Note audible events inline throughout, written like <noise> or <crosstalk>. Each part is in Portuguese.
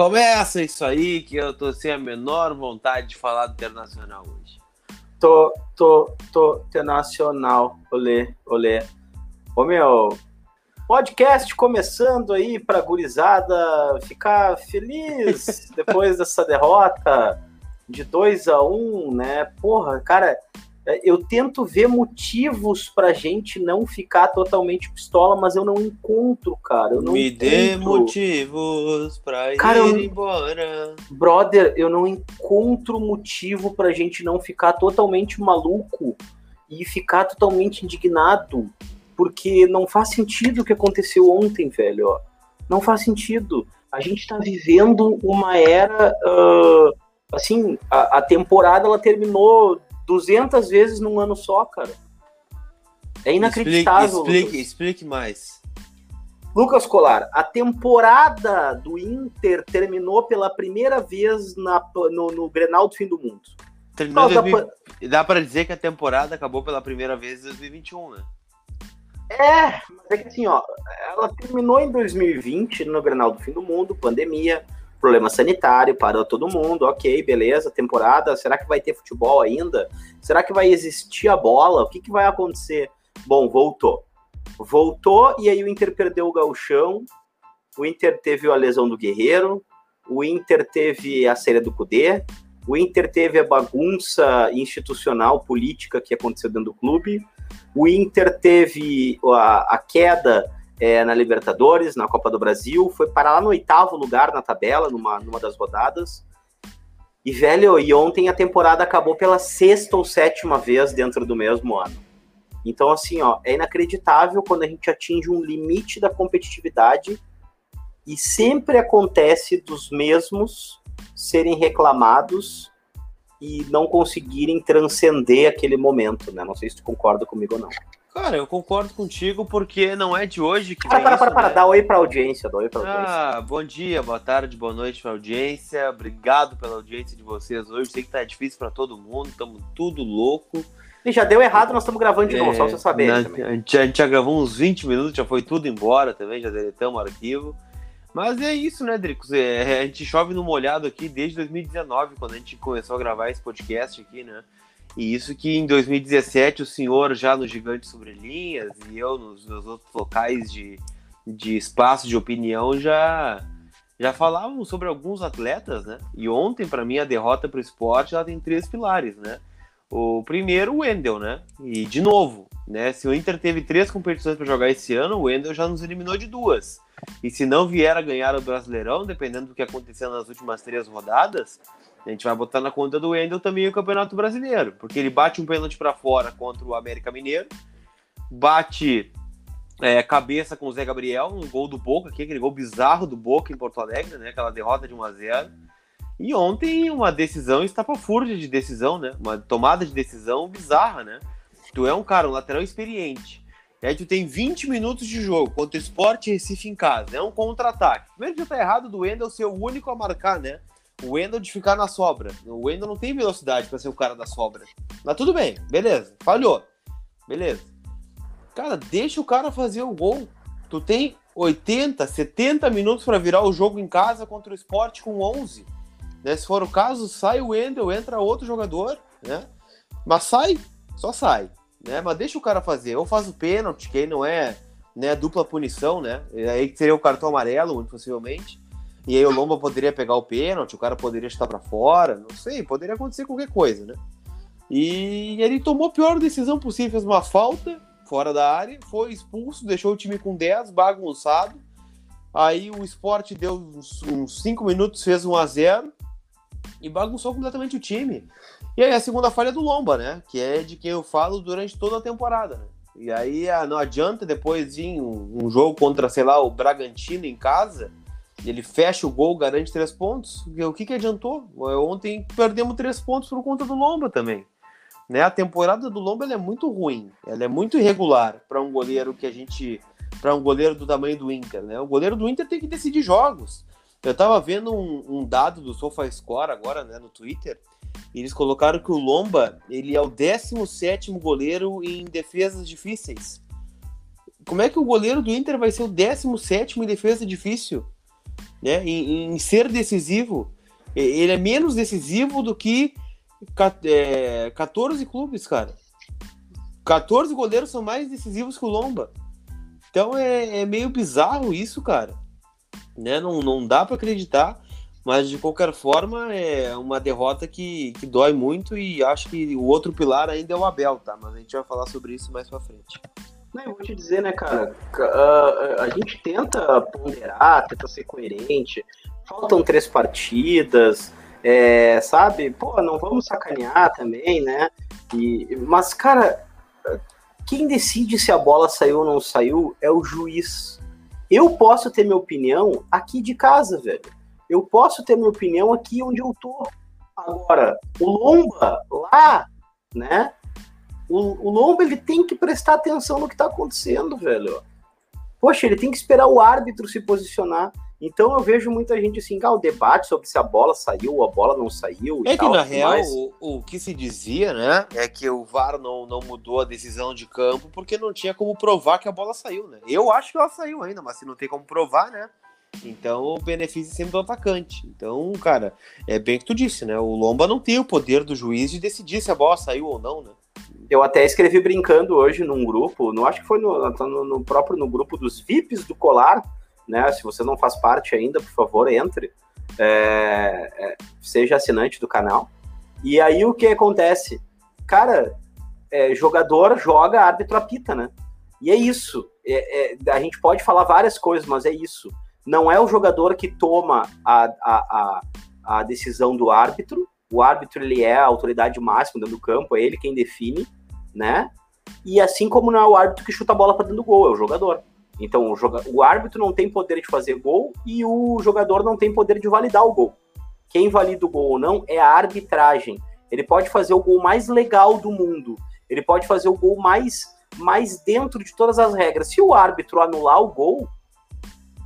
Começa isso aí que eu tô sem a menor vontade de falar do Internacional hoje. Tô, tô, tô internacional, olê, olê. Ô meu, podcast começando aí pra gurizada ficar feliz <laughs> depois dessa derrota de 2 a 1 um, né? Porra, cara, eu tento ver motivos pra gente não ficar totalmente pistola, mas eu não encontro, cara. Eu não Me encontro. dê motivos pra Cara, ir eu- embora. Brother, eu não encontro motivo pra gente não ficar totalmente maluco e ficar totalmente indignado, porque não faz sentido o que aconteceu ontem, velho. ó. Não faz sentido. A gente tá vivendo uma era. ah, assim, a, a temporada ela terminou 200 vezes num ano só, cara. É inacreditável. Explique, explique, explique mais. Lucas Colar, a temporada do Inter terminou pela primeira vez na, no, no Grenal do Fim do Mundo. Terminou dá 2000 Dá pra dizer que a temporada acabou pela primeira vez em 2021, né? É, mas é que assim, ó, ela terminou em 2020 no Grenal do Fim do Mundo, pandemia, problema sanitário, parou todo mundo, ok, beleza, temporada, será que vai ter futebol ainda? Será que vai existir a bola? O que, que vai acontecer? Bom, voltou. Voltou e aí o Inter perdeu o gauchão, o Inter teve a lesão do Guerreiro, o Inter teve a série do Cudê, o Inter teve a bagunça institucional, política que aconteceu dentro do clube, o Inter teve a, a queda é, na Libertadores, na Copa do Brasil, foi parar lá no oitavo lugar na tabela, numa, numa das rodadas. E, velho, e ontem a temporada acabou pela sexta ou sétima vez dentro do mesmo ano. Então, assim, ó, é inacreditável quando a gente atinge um limite da competitividade e sempre acontece dos mesmos serem reclamados e não conseguirem transcender aquele momento, né? Não sei se tu concorda comigo ou não. Cara, eu concordo contigo porque não é de hoje que Para, vem para, isso, para, para, né? dá oi pra audiência, dá oi pra audiência. Ah, bom dia, boa tarde, boa noite pra audiência. Obrigado pela audiência de vocês hoje. Sei que tá difícil pra todo mundo, estamos tudo louco. E já deu errado, nós estamos gravando de novo, só pra você saber na- também. a, gente, a gente já gravou uns 20 minutos, já foi tudo embora também, já deletamos o arquivo. Mas é isso, né, Dricos? É, a gente chove no molhado aqui desde 2019, quando a gente começou a gravar esse podcast aqui, né? E isso que em 2017 o senhor já no Gigante Sobre Linhas e eu nos, nos outros locais de, de espaço de opinião já já falávamos sobre alguns atletas, né? E ontem, para mim, a derrota para o esporte ela tem três pilares, né? O primeiro, o Wendel, né? E de novo, né? Se o Inter teve três competições para jogar esse ano, o Wendel já nos eliminou de duas. E se não vier a ganhar o Brasileirão, dependendo do que aconteceu nas últimas três rodadas, a gente vai botar na conta do Wendel também o Campeonato Brasileiro, porque ele bate um pênalti para fora contra o América Mineiro, bate é, cabeça com o Zé Gabriel, um gol do Boca, aquele gol bizarro do Boca em Porto Alegre, né? Aquela derrota de 1 a 0 E ontem uma decisão estapafúrdia de decisão, né? Uma tomada de decisão bizarra, né? Tu é um cara, um lateral experiente. E aí tu tem 20 minutos de jogo contra o Sport Recife em casa. É um contra-ataque. Primeiro que tá errado do Wendel ser o único a marcar, né? O Wendel de ficar na sobra. O Wendel não tem velocidade para ser o cara da sobra. Mas tudo bem, beleza. Falhou. Beleza. Cara, deixa o cara fazer o gol. Tu tem 80, 70 minutos para virar o jogo em casa contra o Sport com 11. Né? Se for o caso, sai o Wendel, entra outro jogador, né? Mas sai, só sai, né? Mas deixa o cara fazer. Ou faz o pênalti, que aí não é né, dupla punição, né? E Aí seria o cartão amarelo, muito possivelmente. E aí o Lomba poderia pegar o pênalti, o cara poderia estar para fora, não sei, poderia acontecer qualquer coisa, né? E ele tomou a pior decisão possível, fez uma falta fora da área, foi expulso, deixou o time com 10, bagunçado. Aí o Sport deu uns 5 minutos, fez 1 a 0 e bagunçou completamente o time. E aí a segunda falha é do Lomba, né? Que é de quem eu falo durante toda a temporada, né? E aí ah, não adianta depois vir um jogo contra, sei lá, o Bragantino em casa, ele fecha o gol, garante três pontos. O que, que adiantou? Ontem perdemos três pontos por conta do Lomba também. Né? A temporada do Lomba é muito ruim, ela é muito irregular para um goleiro que a gente. para um goleiro do tamanho do Inter, né? O goleiro do Inter tem que decidir jogos. Eu tava vendo um, um dado do SofaScore agora, né, no Twitter, e eles colocaram que o Lomba, ele é o 17º goleiro em defesas difíceis. Como é que o goleiro do Inter vai ser o 17º em defesa difícil? Né, em, em ser decisivo. Ele é menos decisivo do que é, 14 clubes, cara. 14 goleiros são mais decisivos que o Lomba. Então é, é meio bizarro isso, cara. Né? Não, não dá para acreditar, mas de qualquer forma é uma derrota que, que dói muito e acho que o outro pilar ainda é o Abel, tá? Mas a gente vai falar sobre isso mais pra frente. Não, eu vou te dizer, né, cara? A, a gente tenta ponderar, tenta ser coerente. Faltam três partidas, é, sabe? Pô, não vamos sacanear também, né? E, mas, cara, quem decide se a bola saiu ou não saiu é o juiz. Eu posso ter minha opinião aqui de casa, velho. Eu posso ter minha opinião aqui onde eu tô. Agora, o Lomba, lá, né? O, o Lomba, ele tem que prestar atenção no que tá acontecendo, velho. Poxa, ele tem que esperar o árbitro se posicionar. Então eu vejo muita gente assim, ah, o debate sobre se a bola saiu ou a bola não saiu. É que tal, na real o, o, que se dizia, né, é que o VAR não, não mudou a decisão de campo porque não tinha como provar que a bola saiu, né? Eu acho que ela saiu ainda, mas se não tem como provar, né? Então o benefício é sempre do atacante. Então, cara, é bem que tu disse, né? O Lomba não tem o poder do juiz de decidir se a bola saiu ou não, né? Eu até escrevi brincando hoje num grupo, não acho que foi no, no, no próprio no grupo dos VIPs do Colar né? Se você não faz parte ainda, por favor, entre. É, é, seja assinante do canal. E aí o que acontece? Cara, é, jogador joga, árbitro apita, né? E é isso. É, é, a gente pode falar várias coisas, mas é isso. Não é o jogador que toma a, a, a, a decisão do árbitro. O árbitro ele é a autoridade máxima do campo, é ele quem define, né? E assim como não é o árbitro que chuta a bola para dentro do gol, é o jogador. Então, o, joga... o árbitro não tem poder de fazer gol e o jogador não tem poder de validar o gol. Quem valida o gol ou não é a arbitragem. Ele pode fazer o gol mais legal do mundo. Ele pode fazer o gol mais, mais dentro de todas as regras. Se o árbitro anular o gol,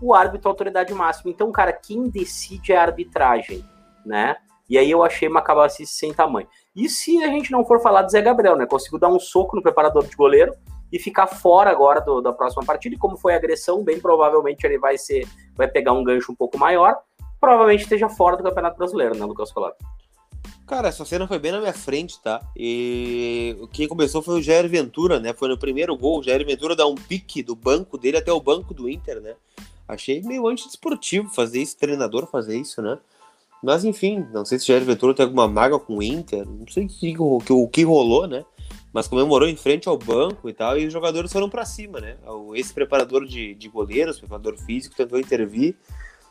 o árbitro é a autoridade máxima. Então, cara, quem decide é a arbitragem, né? E aí eu achei uma cabacice sem tamanho. E se a gente não for falar do Zé Gabriel, né? Conseguiu dar um soco no preparador de goleiro, e ficar fora agora do, da próxima partida. E como foi agressão, bem provavelmente ele vai ser, vai pegar um gancho um pouco maior. Provavelmente esteja fora do Campeonato Brasileiro, né, Lucas Colato? Cara, essa cena foi bem na minha frente, tá? E quem começou foi o Jair Ventura, né? Foi no primeiro gol. O Jair Ventura dá um pique do banco dele até o banco do Inter, né? Achei meio antidesportivo fazer isso, treinador fazer isso, né? Mas enfim, não sei se Jair Ventura tem alguma mágoa com o Inter, não sei o que, o que rolou, né? mas comemorou em frente ao banco e tal, e os jogadores foram para cima, né? Esse preparador de, de goleiros, preparador físico, tentou intervir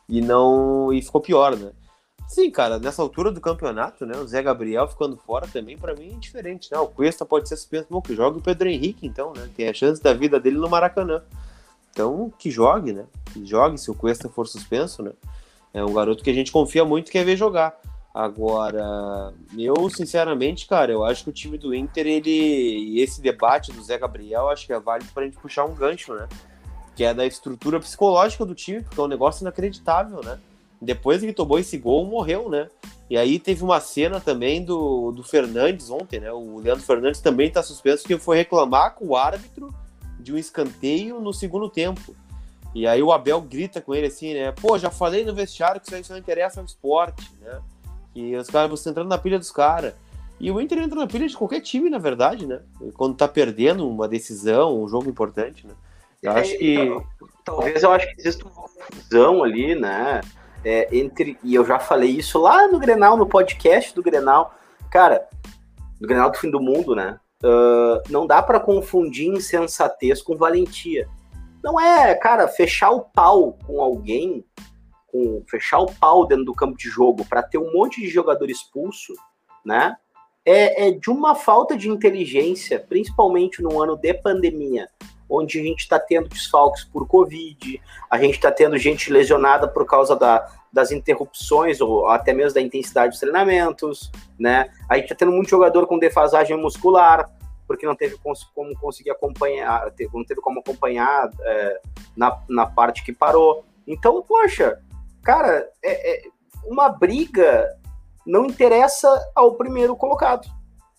e não e ficou pior, né? Sim, cara, nessa altura do campeonato, né? O Zé Gabriel ficando fora também, para mim, é diferente, né? O Cuesta pode ser suspenso, bom, que jogue o Pedro Henrique, então, né? Tem a chance da vida dele no Maracanã. Então, que jogue, né? Que jogue se o Cuesta for suspenso, né? É um garoto que a gente confia muito e quer ver jogar. Agora, eu sinceramente, cara, eu acho que o time do Inter, ele. E esse debate do Zé Gabriel, acho que é válido pra gente puxar um gancho, né? Que é da estrutura psicológica do time, porque é um negócio inacreditável, né? Depois que tomou esse gol, morreu, né? E aí teve uma cena também do, do Fernandes ontem, né? O Leandro Fernandes também tá suspenso porque foi reclamar com o árbitro de um escanteio no segundo tempo. E aí o Abel grita com ele assim, né? Pô, já falei no vestiário que isso não interessa ao esporte, né? E os caras, você entrando na pilha dos caras. E o Inter entra na pilha de qualquer time, na verdade, né? Quando tá perdendo uma decisão, um jogo importante, né? Eu é, acho que. Então, talvez eu acho que existe uma confusão ali, né? É, entre. E eu já falei isso lá no Grenal, no podcast do Grenal. Cara, do Grenal do Fim do Mundo, né? Uh, não dá para confundir insensatez com valentia. Não é, cara, fechar o pau com alguém com fechar o pau dentro do campo de jogo para ter um monte de jogador expulso, né? É, é, de uma falta de inteligência, principalmente no ano de pandemia, onde a gente está tendo desfalques por Covid, a gente está tendo gente lesionada por causa da, das interrupções ou até mesmo da intensidade dos treinamentos, né? A gente está tendo muito jogador com defasagem muscular, porque não teve como conseguir acompanhar, não teve como acompanhar é, na, na parte que parou. Então, poxa, cara, é, é, uma briga não interessa ao primeiro colocado.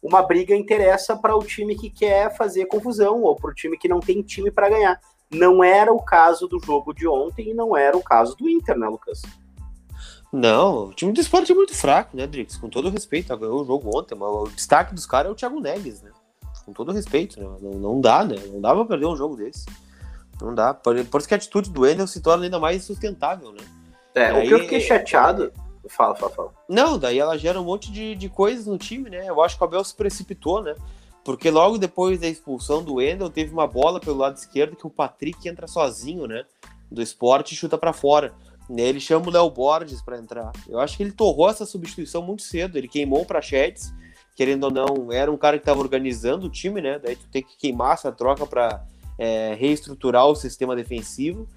Uma briga interessa para o time que quer fazer confusão ou para o time que não tem time para ganhar. Não era o caso do jogo de ontem e não era o caso do Inter, né, Lucas? Não, o time do esporte é muito fraco, né, Drix? Com todo respeito, ganhou o jogo ontem, mas o destaque dos caras é o Thiago Neves, né? Com todo respeito, né? Não, não dá, né? Não dá pra perder um jogo desse. Não dá. Por, por isso que a atitude do Wendel se torna ainda mais sustentável, né? É, o que eu fiquei chateado. Fala, fala, fala. Não, daí ela gera um monte de, de coisas no time, né? Eu acho que o Abel se precipitou, né? Porque logo depois da expulsão do Wendel, teve uma bola pelo lado esquerdo que o Patrick entra sozinho, né? Do esporte e chuta para fora. Ele chama o Léo Borges para entrar. Eu acho que ele torrou essa substituição muito cedo. Ele queimou o Prachetes, querendo ou não, era um cara que estava organizando o time, né? Daí tu tem que queimar essa troca para é, reestruturar o sistema defensivo.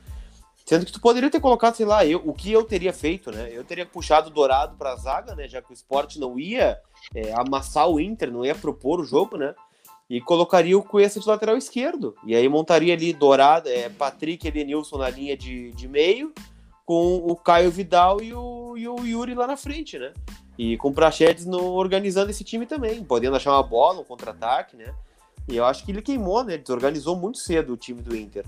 Sendo que tu poderia ter colocado, sei lá, eu, o que eu teria feito, né? Eu teria puxado o Dourado para a zaga, né? Já que o esporte não ia é, amassar o Inter, não ia propor o jogo, né? E colocaria o Cuesta de lateral esquerdo. E aí montaria ali Dourado, é, Patrick e Edenilson na linha de, de meio com o Caio Vidal e o, e o Yuri lá na frente, né? E com o Prachedes no, organizando esse time também, podendo achar uma bola, um contra-ataque, né? E eu acho que ele queimou, né? Desorganizou muito cedo o time do Inter.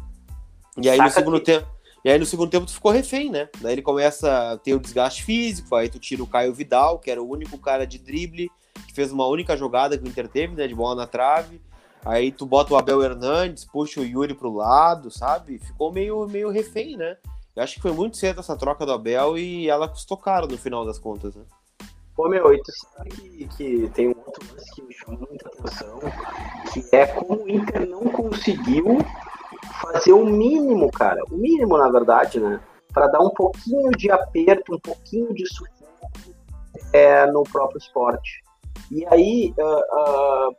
E aí Saca no segundo que... tempo. E aí no segundo tempo tu ficou refém, né? Daí ele começa a ter o desgaste físico, aí tu tira o Caio Vidal, que era o único cara de drible, que fez uma única jogada que o Inter teve, né? De bola na trave. Aí tu bota o Abel Hernandes, puxa o Yuri pro lado, sabe? Ficou meio, meio refém, né? Eu acho que foi muito cedo essa troca do Abel e ela custou caro no final das contas, né? Pô, meu, e tu sabe que, que tem um outro lance que me chamou muita atenção, que é como o Inter não conseguiu fazer o mínimo, cara, o mínimo, na verdade, né? Para dar um pouquinho de aperto, um pouquinho de sufoco é, no próprio esporte. E aí, uh, uh,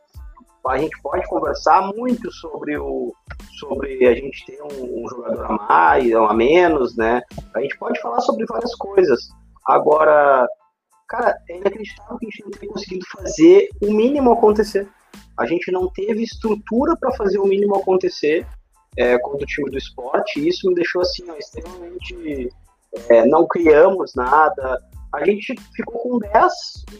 a gente pode conversar muito sobre o sobre a gente ter um, um, jogador a mais ou a menos, né? A gente pode falar sobre várias coisas. Agora, cara, é inacreditável que a gente não tenha conseguido fazer o mínimo acontecer. A gente não teve estrutura para fazer o mínimo acontecer é, contra o time do esporte, e isso me deixou assim, ó, extremamente. É, não criamos nada. A gente ficou com 10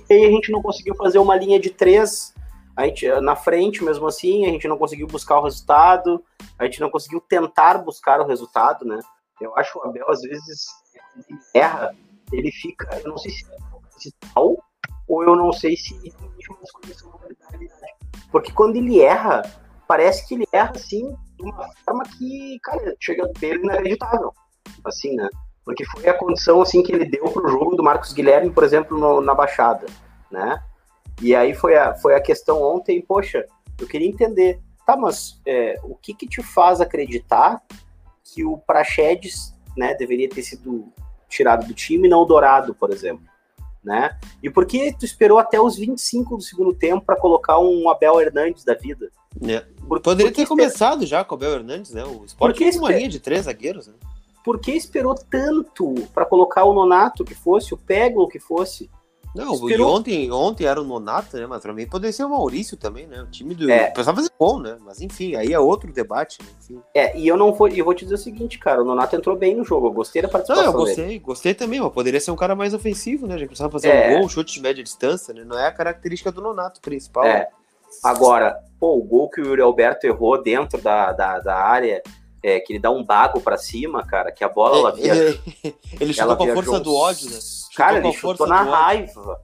e aí a gente não conseguiu fazer uma linha de 3 a gente, na frente, mesmo assim, a gente não conseguiu buscar o resultado, a gente não conseguiu tentar buscar o resultado, né? Eu acho que o Abel, às vezes, erra, ele fica, eu não sei se ou eu não sei se. Porque quando ele erra, parece que ele erra, assim, de uma forma que, cara, chega a ser inacreditável, assim, né? Porque foi a condição, assim, que ele deu pro jogo do Marcos Guilherme, por exemplo, no, na Baixada, né? E aí foi a, foi a questão ontem, poxa, eu queria entender, tá, mas é, o que que te faz acreditar que o Praxedes, né, deveria ter sido tirado do time e não o Dourado, por exemplo, né? E por que tu esperou até os 25 do segundo tempo para colocar um Abel Hernandes da vida? É. Por, Poderia ter começado já com o Abel Hernandes, né? O Sport fez uma linha de três zagueiros, né? Por que esperou tanto para colocar o Nonato que fosse, o Peglo que fosse? Não, Esperou... e ontem, ontem era o Nonato, né? Mas pra mim poderia ser o Maurício também, né? O time do. É. Pessoal fazer bom, né? Mas enfim, aí é outro debate, né? Enfim. É, e eu não vou. Eu vou te dizer o seguinte, cara, o Nonato entrou bem no jogo. Eu gostei da participação. Não, eu gostei, dele. gostei também, mas poderia ser um cara mais ofensivo, né? Já precisava fazer é. um gol, um chute de média distância, né? Não é a característica do Nonato principal. É. Agora, pô, o gol que o Yuri Alberto errou dentro da, da, da área. É, que ele dá um bago para cima, cara, que a bola ela via. <laughs> ele chutou com a força do ódio, né? Chutou cara, ele chutou na raiva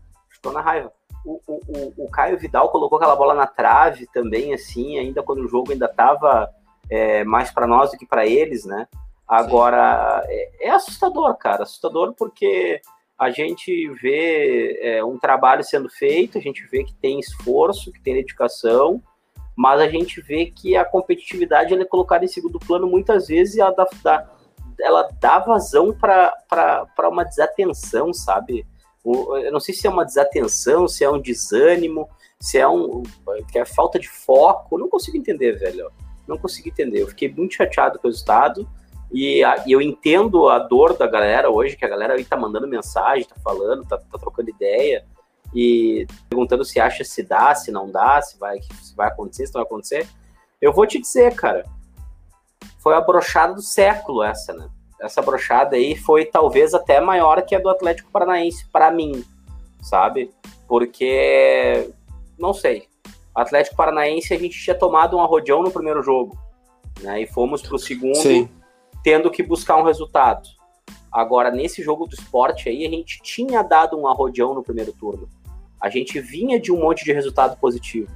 tô na raiva. O, o, o, Caio Vidal colocou aquela bola na trave também, assim, ainda quando o jogo ainda tava é, mais para nós do que para eles, né? Agora, é, é, assustador, cara, assustador porque a gente vê é, um trabalho sendo feito, a gente vê que tem esforço, que tem dedicação, mas a gente vê que a competitividade é colocada em segundo plano muitas vezes e ela dá, dá ela dá vazão para uma desatenção, sabe? eu não sei se é uma desatenção, se é um desânimo, se é um que é falta de foco, não consigo entender, velho. Não consigo entender. Eu fiquei muito chateado com o resultado e, a, e eu entendo a dor da galera hoje, que a galera aí tá mandando mensagem, tá falando, tá, tá trocando ideia e perguntando se acha se dá, se não dá, se vai, se vai acontecer, se não vai acontecer. Eu vou te dizer, cara, foi a brochada do século essa, né? essa brochada aí foi talvez até maior que a do Atlético Paranaense para mim, sabe? Porque não sei. Atlético Paranaense a gente tinha tomado um arrodeão no primeiro jogo, né? E fomos pro segundo Sim. tendo que buscar um resultado. Agora, nesse jogo do esporte aí, a gente tinha dado um arrodeão no primeiro turno. A gente vinha de um monte de resultado positivo.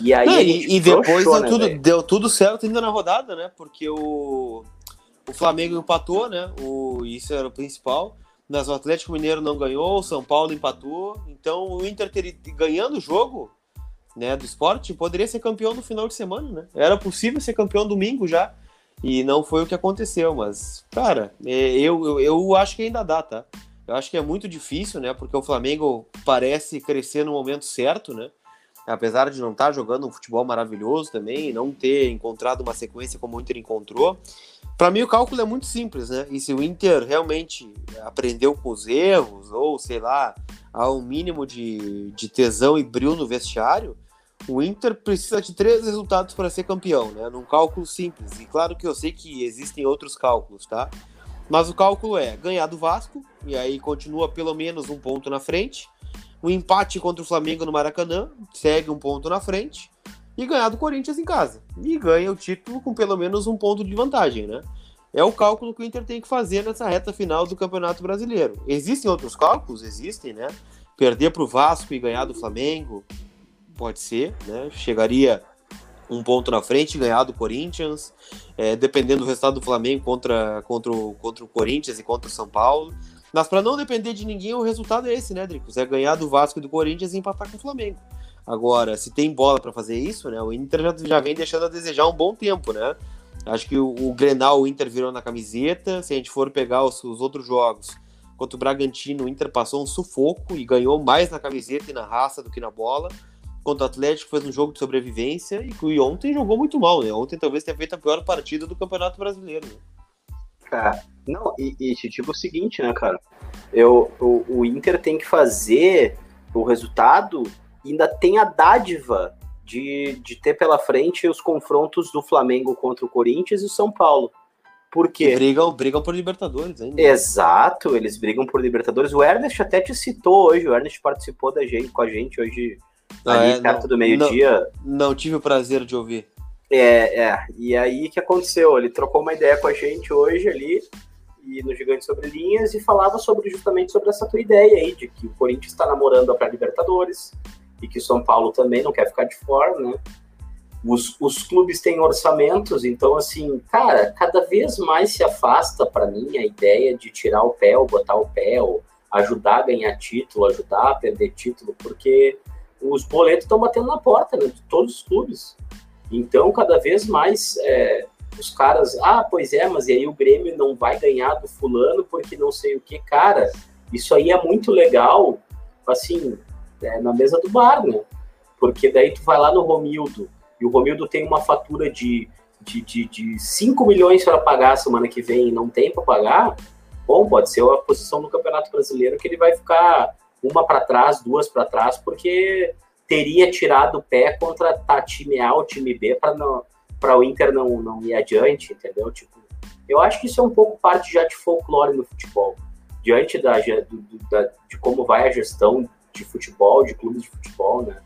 E aí. Não, e, e, depois deu, né, tudo, deu tudo certo ainda na rodada, né? Porque o, o Flamengo empatou, né? O, isso era o principal. Mas o Atlético Mineiro não ganhou, o São Paulo empatou. Então o Inter ter, ganhando o jogo né, do esporte poderia ser campeão no final de semana, né? Era possível ser campeão domingo já. E não foi o que aconteceu, mas, cara, é, eu, eu, eu acho que ainda dá, tá? Eu acho que é muito difícil, né? Porque o Flamengo parece crescer no momento certo, né? Apesar de não estar tá jogando um futebol maravilhoso também, não ter encontrado uma sequência como o Inter encontrou. Para mim, o cálculo é muito simples, né? E se o Inter realmente aprendeu com os erros, ou sei lá, há um mínimo de, de tesão e brilho no vestiário, o Inter precisa de três resultados para ser campeão, né? Num cálculo simples. E claro que eu sei que existem outros cálculos, tá? Mas o cálculo é ganhar do Vasco, e aí continua pelo menos um ponto na frente. O empate contra o Flamengo no Maracanã, segue um ponto na frente. E ganhar do Corinthians em casa. E ganha o título com pelo menos um ponto de vantagem, né? É o cálculo que o Inter tem que fazer nessa reta final do Campeonato Brasileiro. Existem outros cálculos? Existem, né? Perder para o Vasco e ganhar do Flamengo, pode ser, né? Chegaria um ponto na frente, ganhar do Corinthians, é, dependendo do resultado do Flamengo contra, contra, o, contra o Corinthians e contra o São Paulo. Mas para não depender de ninguém, o resultado é esse, né, Dricos? É ganhar do Vasco e do Corinthians e empatar com o Flamengo. Agora, se tem bola para fazer isso, né? O Inter já, já, vem deixando a desejar um bom tempo, né? Acho que o, o Grenal, o Inter virou na camiseta. Se a gente for pegar os, os outros jogos, contra o Bragantino, o Inter passou um sufoco e ganhou mais na camiseta e na raça do que na bola contra o Atlético, fez um jogo de sobrevivência e, ontem jogou muito mal, né? Ontem talvez tenha feito a pior partida do Campeonato Brasileiro. Né? Cara, não, e, e tipo o seguinte, né, cara? Eu, o, o Inter tem que fazer o resultado e ainda tem a dádiva de, de ter pela frente os confrontos do Flamengo contra o Corinthians e o São Paulo. Por quê? brigam, brigam por Libertadores ainda. Exato, eles brigam por Libertadores. O Ernest até te citou hoje, o Ernest participou da gente, com a gente hoje ah, ali é, perto não, do meio-dia. Não, não, tive o prazer de ouvir. É, é. E aí que aconteceu? Ele trocou uma ideia com a gente hoje ali e no Gigante Sobre Linhas e falava sobre justamente sobre essa tua ideia aí de que o Corinthians está namorando a pré-Libertadores e que o São Paulo também não quer ficar de fora, né? Os, os clubes têm orçamentos, então assim, cara, cada vez mais se afasta para mim a ideia de tirar o pé ou botar o pé ou ajudar a ganhar título, ajudar a perder título, porque os boletos estão batendo na porta né, de todos os clubes. Então, cada vez mais é, os caras, ah, pois é, mas e aí o Grêmio não vai ganhar do fulano porque não sei o que, cara. Isso aí é muito legal, assim, é, na mesa do bar, né? Porque daí tu vai lá no Romildo e o Romildo tem uma fatura de, de, de, de 5 milhões para pagar semana que vem e não tem para pagar. Bom, pode ser a posição no Campeonato Brasileiro que ele vai ficar uma para trás, duas para trás, porque teria tirado o pé contra tá, time A ou time B para o Inter não, não ir adiante, entendeu? Tipo, eu acho que isso é um pouco parte já de folclore no futebol. Diante da, do, da, de como vai a gestão de futebol, de clubes de futebol, né?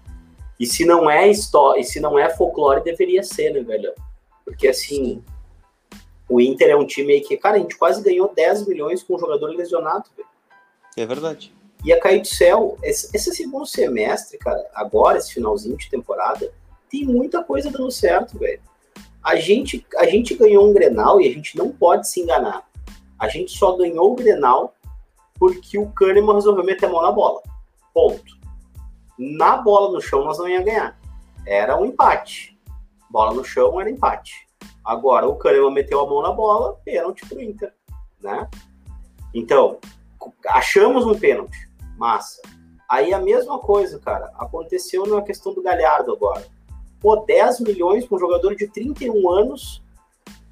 E se não é história, e se não é folclore, deveria ser, né, velho? Porque assim, o Inter é um time aí que, cara, a gente quase ganhou 10 milhões com um jogador lesionado, velho. É verdade ia cair do céu. Esse, esse segundo semestre, cara, agora, esse finalzinho de temporada, tem muita coisa dando certo, velho. A gente, a gente ganhou um Grenal e a gente não pode se enganar. A gente só ganhou o Grenal porque o Kahneman resolveu meter a mão na bola. Ponto. Na bola no chão nós não ia ganhar. Era um empate. Bola no chão era empate. Agora o Kahneman meteu a mão na bola, pênalti pro Inter, né? Então, achamos um pênalti massa. Aí a mesma coisa, cara, aconteceu na questão do Galhardo agora. Pô, 10 milhões para um jogador de 31 anos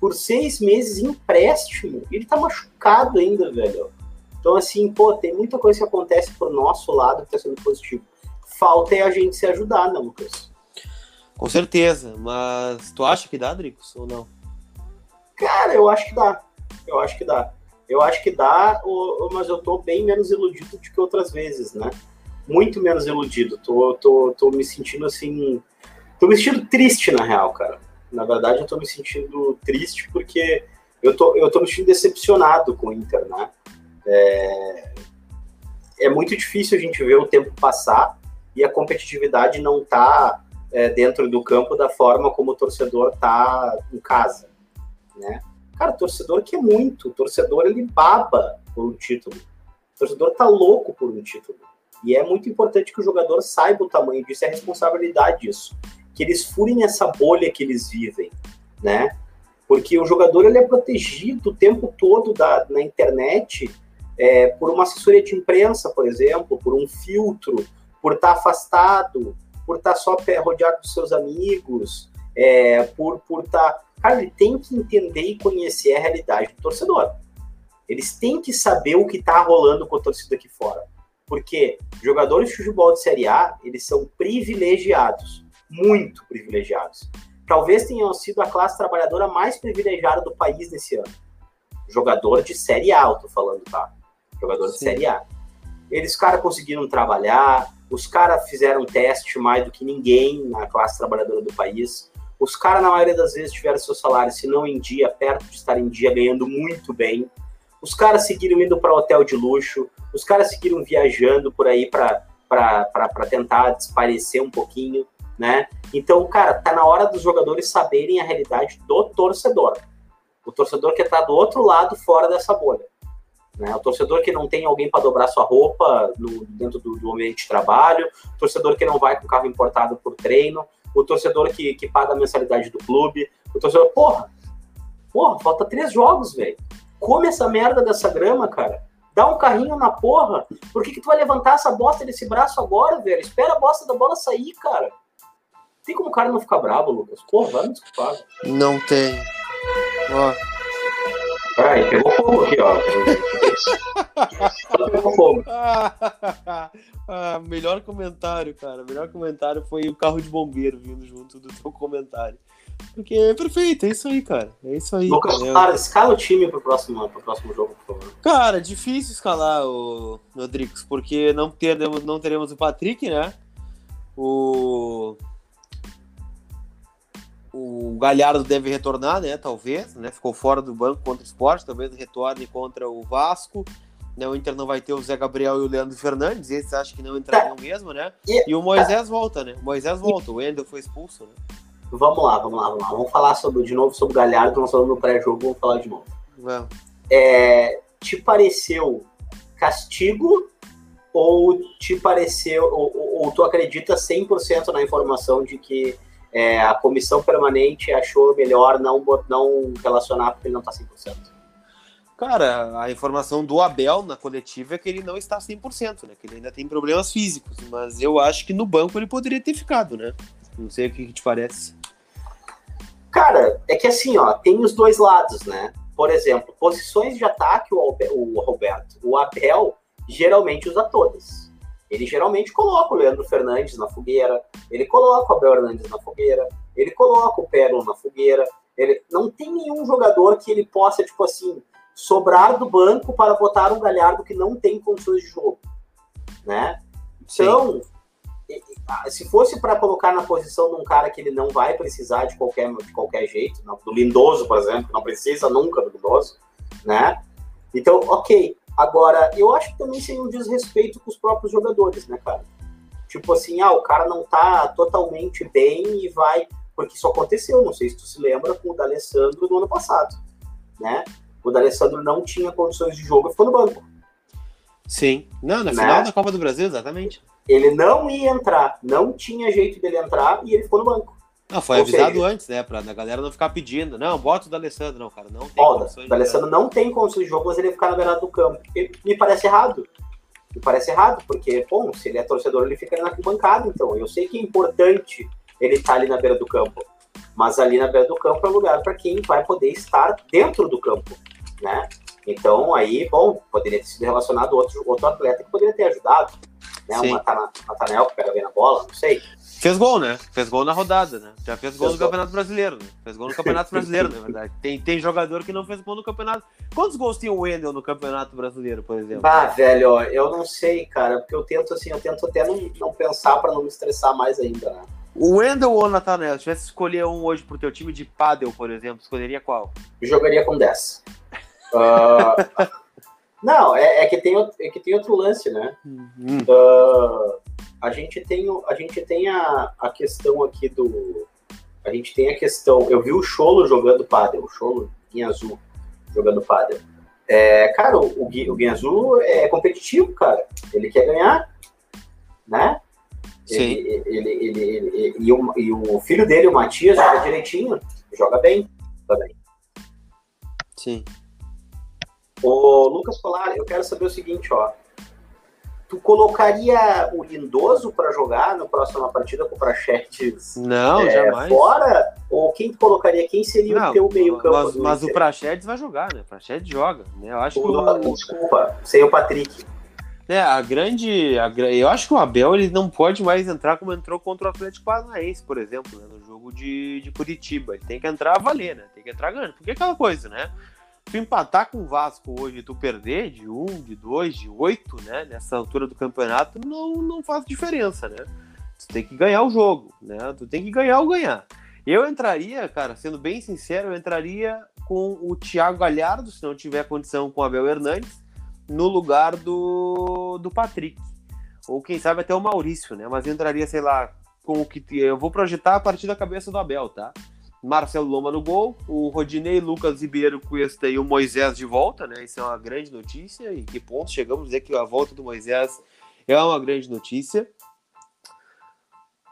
por seis meses empréstimo. Ele tá machucado ainda, velho. Então, assim, pô, tem muita coisa que acontece por nosso lado que tá sendo positivo. Falta é a gente se ajudar, né, Lucas? Com certeza, mas tu acha que dá, Dricos, ou não? Cara, eu acho que dá. Eu acho que dá. Eu acho que dá, mas eu tô bem menos iludido do que outras vezes, né? Muito menos iludido. Tô, tô, tô me sentindo assim. Tô me sentindo triste, na real, cara. Na verdade, eu tô me sentindo triste porque eu tô, eu tô me sentindo decepcionado com o Inter, né? É, é muito difícil a gente ver o tempo passar e a competitividade não tá é, dentro do campo da forma como o torcedor tá em casa, né? Cara, torcedor quer muito, o torcedor ele baba por um título. O torcedor tá louco por um título. E é muito importante que o jogador saiba o tamanho disso e a responsabilidade disso. Que eles furem essa bolha que eles vivem, né? Porque o jogador ele é protegido o tempo todo da, na internet é, por uma assessoria de imprensa, por exemplo, por um filtro, por estar afastado, por estar só rodeado dos seus amigos, é, por por estar. Cara, ele tem que entender e conhecer a realidade do torcedor. Eles têm que saber o que está rolando com a torcida aqui fora. Porque jogadores de futebol de Série A, eles são privilegiados, muito privilegiados. Talvez tenham sido a classe trabalhadora mais privilegiada do país nesse ano. Jogador de Série A, eu tô falando, tá? Jogador Sim. de Série A. Eles, cara, conseguiram trabalhar, os caras fizeram teste mais do que ninguém na classe trabalhadora do país. Os caras, na maioria das vezes, tiveram seu salário, se não em dia, perto de estar em dia, ganhando muito bem. Os caras seguiram indo para hotel de luxo, os caras seguiram viajando por aí para tentar desaparecer um pouquinho, né? Então, cara, tá na hora dos jogadores saberem a realidade do torcedor. O torcedor que está do outro lado, fora dessa bolha. Né? O torcedor que não tem alguém para dobrar sua roupa no, dentro do, do, ambiente de trabalho, o torcedor que não vai com carro importado por treino, o torcedor que, que paga a mensalidade do clube, o torcedor, porra, porra, falta três jogos, velho. Come essa merda dessa grama, cara. Dá um carrinho na porra. Por que, que tu vai levantar essa bosta desse braço agora, velho? Espera a bosta da bola sair, cara. Tem como o cara não ficar bravo, Lucas? Porra, vai me desculpar. Não tem. Ó. Peraí, pegou fogo aqui, ó. pegou fogo. <laughs> ah, melhor comentário, cara. Melhor comentário foi o carro de bombeiro vindo junto do teu comentário. Porque é perfeito, é isso aí, cara. É isso aí. Lucas, cara, cara escala o time pro próximo, pro próximo jogo, por favor. Cara, difícil escalar o Rodrigues, porque não teremos, não teremos o Patrick, né? O o Galhardo deve retornar, né? Talvez, né? Ficou fora do banco contra o esporte, talvez retorne contra o Vasco. Né, o Inter não vai ter o Zé Gabriel e o Leandro Fernandes, esses acham que não entrariam tá. mesmo, né? E, e o Moisés volta, né? O Moisés volta, o Wendel foi expulso, né? Vamos lá, vamos lá, vamos lá. Vamos falar sobre, de novo sobre o Galhardo, nós falamos no pré-jogo, vamos falar de novo. É, te pareceu castigo ou te pareceu, ou, ou, ou tu acredita 100% na informação de que é, a comissão permanente achou melhor não, não relacionar porque ele não está 100%. Cara, a informação do Abel na coletiva é que ele não está 100%, né? Que ele ainda tem problemas físicos, mas eu acho que no banco ele poderia ter ficado, né? Não sei o que, que te parece. Cara, é que assim, ó, tem os dois lados, né? Por exemplo, posições de ataque, o, o Roberto, o Abel geralmente usa todas ele geralmente coloca o Leandro Fernandes na fogueira, ele coloca o Abel Hernandes na fogueira, ele coloca o Pérola na fogueira. Ele não tem nenhum jogador que ele possa, tipo assim, sobrar do banco para botar um Galhardo que não tem condições de jogo, né? Então, Sim. se fosse para colocar na posição de um cara que ele não vai precisar de qualquer, de qualquer jeito, do Lindoso, por exemplo, não precisa nunca do Lindoso, né? Então, ok. Agora, eu acho que também seria um desrespeito com os próprios jogadores, né, cara? Tipo assim, ah, o cara não tá totalmente bem e vai. Porque isso aconteceu, não sei se tu se lembra, com o D'Alessandro no ano passado, né? O D'Alessandro não tinha condições de jogo e ficou no banco. Sim. Não, na né? final da Copa do Brasil, exatamente. Ele não ia entrar, não tinha jeito dele entrar e ele ficou no banco. Não, foi Ou avisado seja, antes, né? Pra a galera não ficar pedindo. Não, bota o D'Alessandro, não, cara. Não tem ó, condições. O D'Alessandro não tem condições de jogo, mas ele ficar na beirada do campo. E me parece errado. Me parece errado, porque, bom, se ele é torcedor, ele fica na arquibancada, então. Eu sei que é importante ele estar tá ali na beira do campo. Mas ali na beira do campo é lugar para quem vai poder estar dentro do campo, né? Então, aí, bom, poderia ter sido relacionado outro, outro atleta que poderia ter ajudado. Né? Sim. Um Matanel que pega bem na bola, não sei. Fez gol, né? Fez gol na rodada, né? Já fez gol fez no gol. Campeonato Brasileiro, né? Fez gol no Campeonato Brasileiro, na <laughs> verdade. Tem, tem jogador que não fez gol no Campeonato. Quantos gols tinha o Wendel no Campeonato Brasileiro, por exemplo? Ah, velho, ó, eu não sei, cara, porque eu tento assim, eu tento até não, não pensar para não me estressar mais ainda, né? O Wendel ou o Nathanael, se tivesse que escolher um hoje pro teu time de pádel, por exemplo, escolheria qual? Eu jogaria com 10. Uh, <laughs> não, é, é, que tem, é que tem outro lance, né? Uhum. Uh, a gente tem, a, gente tem a, a questão aqui do. A gente tem a questão. Eu vi o Cholo jogando pádel, o Cholo em azul jogando pádel. É, cara, o, o, o Azul é competitivo, cara. Ele quer ganhar, né? Sim. Ele, ele, ele, ele, e, o, e o filho dele, o Matias, joga direitinho, joga bem também. Sim. Ô, Lucas Polar, eu quero saber o seguinte, ó. Tu colocaria o Lindoso para jogar na próxima partida com o Prachetes? Não, é, jamais. Fora? Ou quem tu colocaria? Quem seria Não, o teu meio-campo? Mas, mas o Prachetes vai jogar, né? O Prachetes joga. Né? Eu acho o, que o... Desculpa, sem o Patrick. É, a grande. A, eu acho que o Abel ele não pode mais entrar como entrou contra o Atlético Paranaense, por exemplo, né, no jogo de, de Curitiba. Ele tem que entrar a valer, né? Tem que entrar ganhando. Porque é aquela coisa, né? Tu empatar com o Vasco hoje tu perder de um, de dois, de oito, né? Nessa altura do campeonato, não, não faz diferença, né? Tu tem que ganhar o jogo, né? Tu tem que ganhar ou ganhar. Eu entraria, cara, sendo bem sincero, eu entraria com o Thiago Galhardo, se não tiver condição com o Abel Hernandes no lugar do, do Patrick. Ou quem sabe até o Maurício, né? Mas entraria, sei lá, com o que. Eu vou projetar a partir da cabeça do Abel, tá? Marcelo Loma no gol, o Rodinei, Lucas Ribeiro, Cuesta e o Moisés de volta, né? Isso é uma grande notícia. E que ponto chegamos a dizer que a volta do Moisés é uma grande notícia.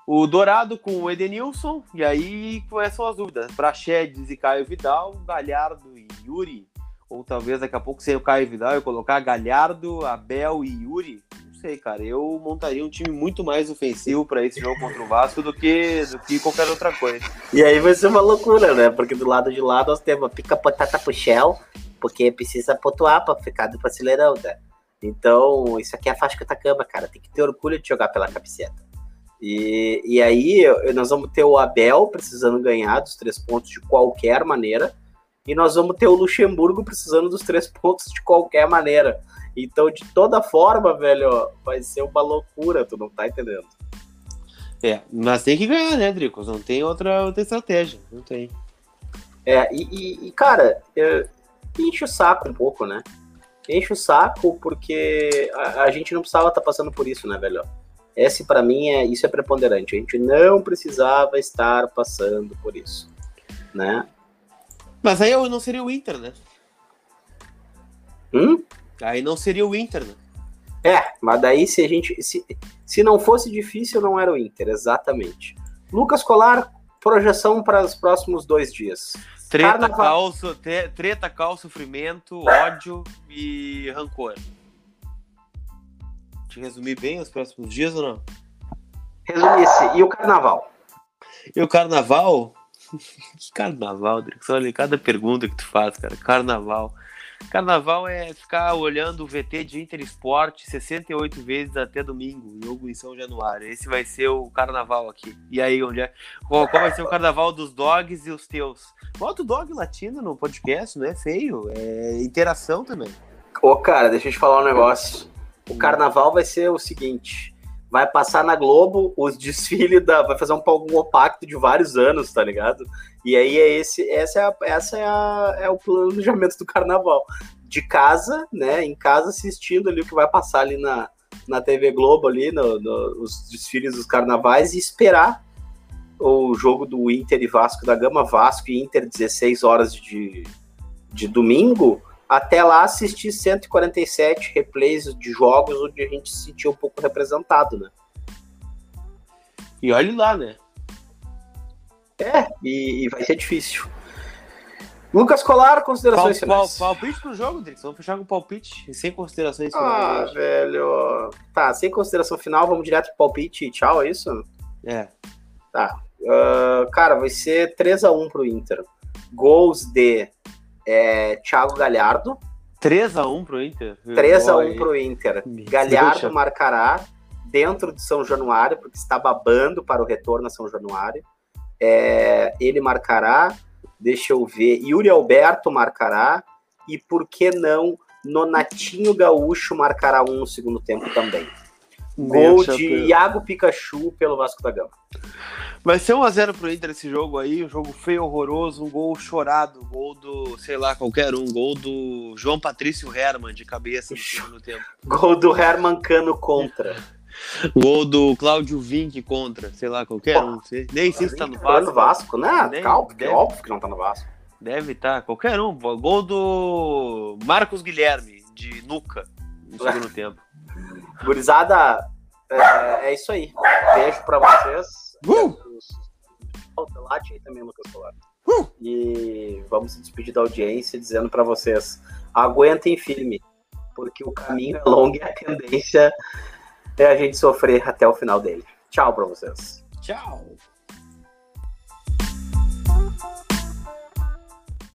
O Dourado com o Edenilson, e aí começam as dúvidas. Praxedes e Caio Vidal, Galhardo e Yuri ou talvez daqui a pouco sem o Caio Vidal eu colocar Galhardo, Abel e Yuri. Sei, cara. Eu montaria um time muito mais ofensivo para esse jogo contra o Vasco do que, do que qualquer outra coisa. E aí vai ser uma loucura, né? Porque do lado de lá nós temos pica potata pro Shell, porque precisa pontuar para ficar do Brasileirão, né? Então, isso aqui é a faixa que tá cama, cara. Tem que ter orgulho de jogar pela camiseta. E, e aí, nós vamos ter o Abel precisando ganhar dos três pontos de qualquer maneira e nós vamos ter o Luxemburgo precisando dos três pontos de qualquer maneira. Então, de toda forma, velho, vai ser uma loucura, tu não tá entendendo. É, mas tem que ganhar, né, Dricos? Não tem outra, outra estratégia, não tem. É, e, e, cara, é, enche o saco um pouco, né? Enche o saco porque a, a gente não precisava estar tá passando por isso, né, velho? Esse para mim é isso é preponderante. A gente não precisava estar passando por isso, né? Mas aí não seria o Inter, né? Hum? Aí não seria o Inter, né? É, mas daí se a gente. Se, se não fosse difícil, não era o Inter, exatamente. Lucas Colar, projeção para os próximos dois dias. Treta, Carnaval... cal, treta, cal, sofrimento, ódio e rancor. Te resumir bem os próximos dias ou não? Resumisse. E o carnaval? E o carnaval? <laughs> que carnaval, Drix? Olha, cada pergunta que tu faz, cara. Carnaval. Carnaval é ficar olhando o VT de Inter Esporte 68 vezes até domingo, jogo em São Januário. Esse vai ser o carnaval aqui. E aí, onde é? Qual, qual vai ser o carnaval dos dogs e os teus? Bota o dog latino no podcast, não é feio. É interação também. Ô, cara, deixa eu te falar um negócio. O carnaval vai ser o seguinte: vai passar na Globo os desfiles da. Vai fazer um palco pacto de vários anos, tá ligado? E aí é esse, essa é, a, essa é, a, é o planejamento do carnaval. De casa, né? Em casa assistindo ali o que vai passar ali na, na TV Globo ali, no, no, os desfiles dos carnavais, e esperar o jogo do Inter e Vasco da Gama, Vasco e Inter, 16 horas de, de domingo até lá assistir 147 replays de jogos onde a gente se sentiu um pouco representado, né? E olhe lá, né? É, e, e vai ser difícil. Lucas Colar, considerações pal, finais. Pal, palpite pro jogo, Drix. Vamos fechar com palpite, sem considerações finais. Ah, velho. Tá, sem consideração final, vamos direto pro palpite e tchau, é isso? É. Tá. Uh, cara, vai ser 3x1 pro Inter. Gols de é, Thiago Galhardo. 3x1 pro Inter? 3x1 pro Inter. Galhardo marcará dentro de São Januário, porque está babando para o retorno a São Januário. É, ele marcará, deixa eu ver, Yuri Alberto marcará, e por que não Nonatinho Gaúcho marcará um no segundo tempo também. Gol de Iago Pikachu pelo Vasco da Gama. Vai ser 1x0 pro Inter esse jogo aí, um jogo feio, horroroso, um gol chorado, gol do, sei lá, qualquer um, gol do João Patrício Herman de cabeça no segundo tempo. <laughs> Gol do Herman Cano contra. <laughs> Gol do Cláudio Vinck contra, sei lá, qualquer Pô, um. Nem sei se tá no Vasco. no Vasco, né? Deve, Calma, deve, é óbvio que não tá no Vasco. Deve estar, tá, qualquer um. Gol do Marcos Guilherme, de Nuca, no segundo <laughs> tempo. Gurizada, é, é, isso aí. Beijo pra vocês. Uh! Aí também, Lucas Solar. Uh! E vamos se despedir da audiência dizendo para vocês: aguentem firme, porque o caminho é longo e a tendência é a gente sofrer até o final dele. Tchau para vocês. Tchau.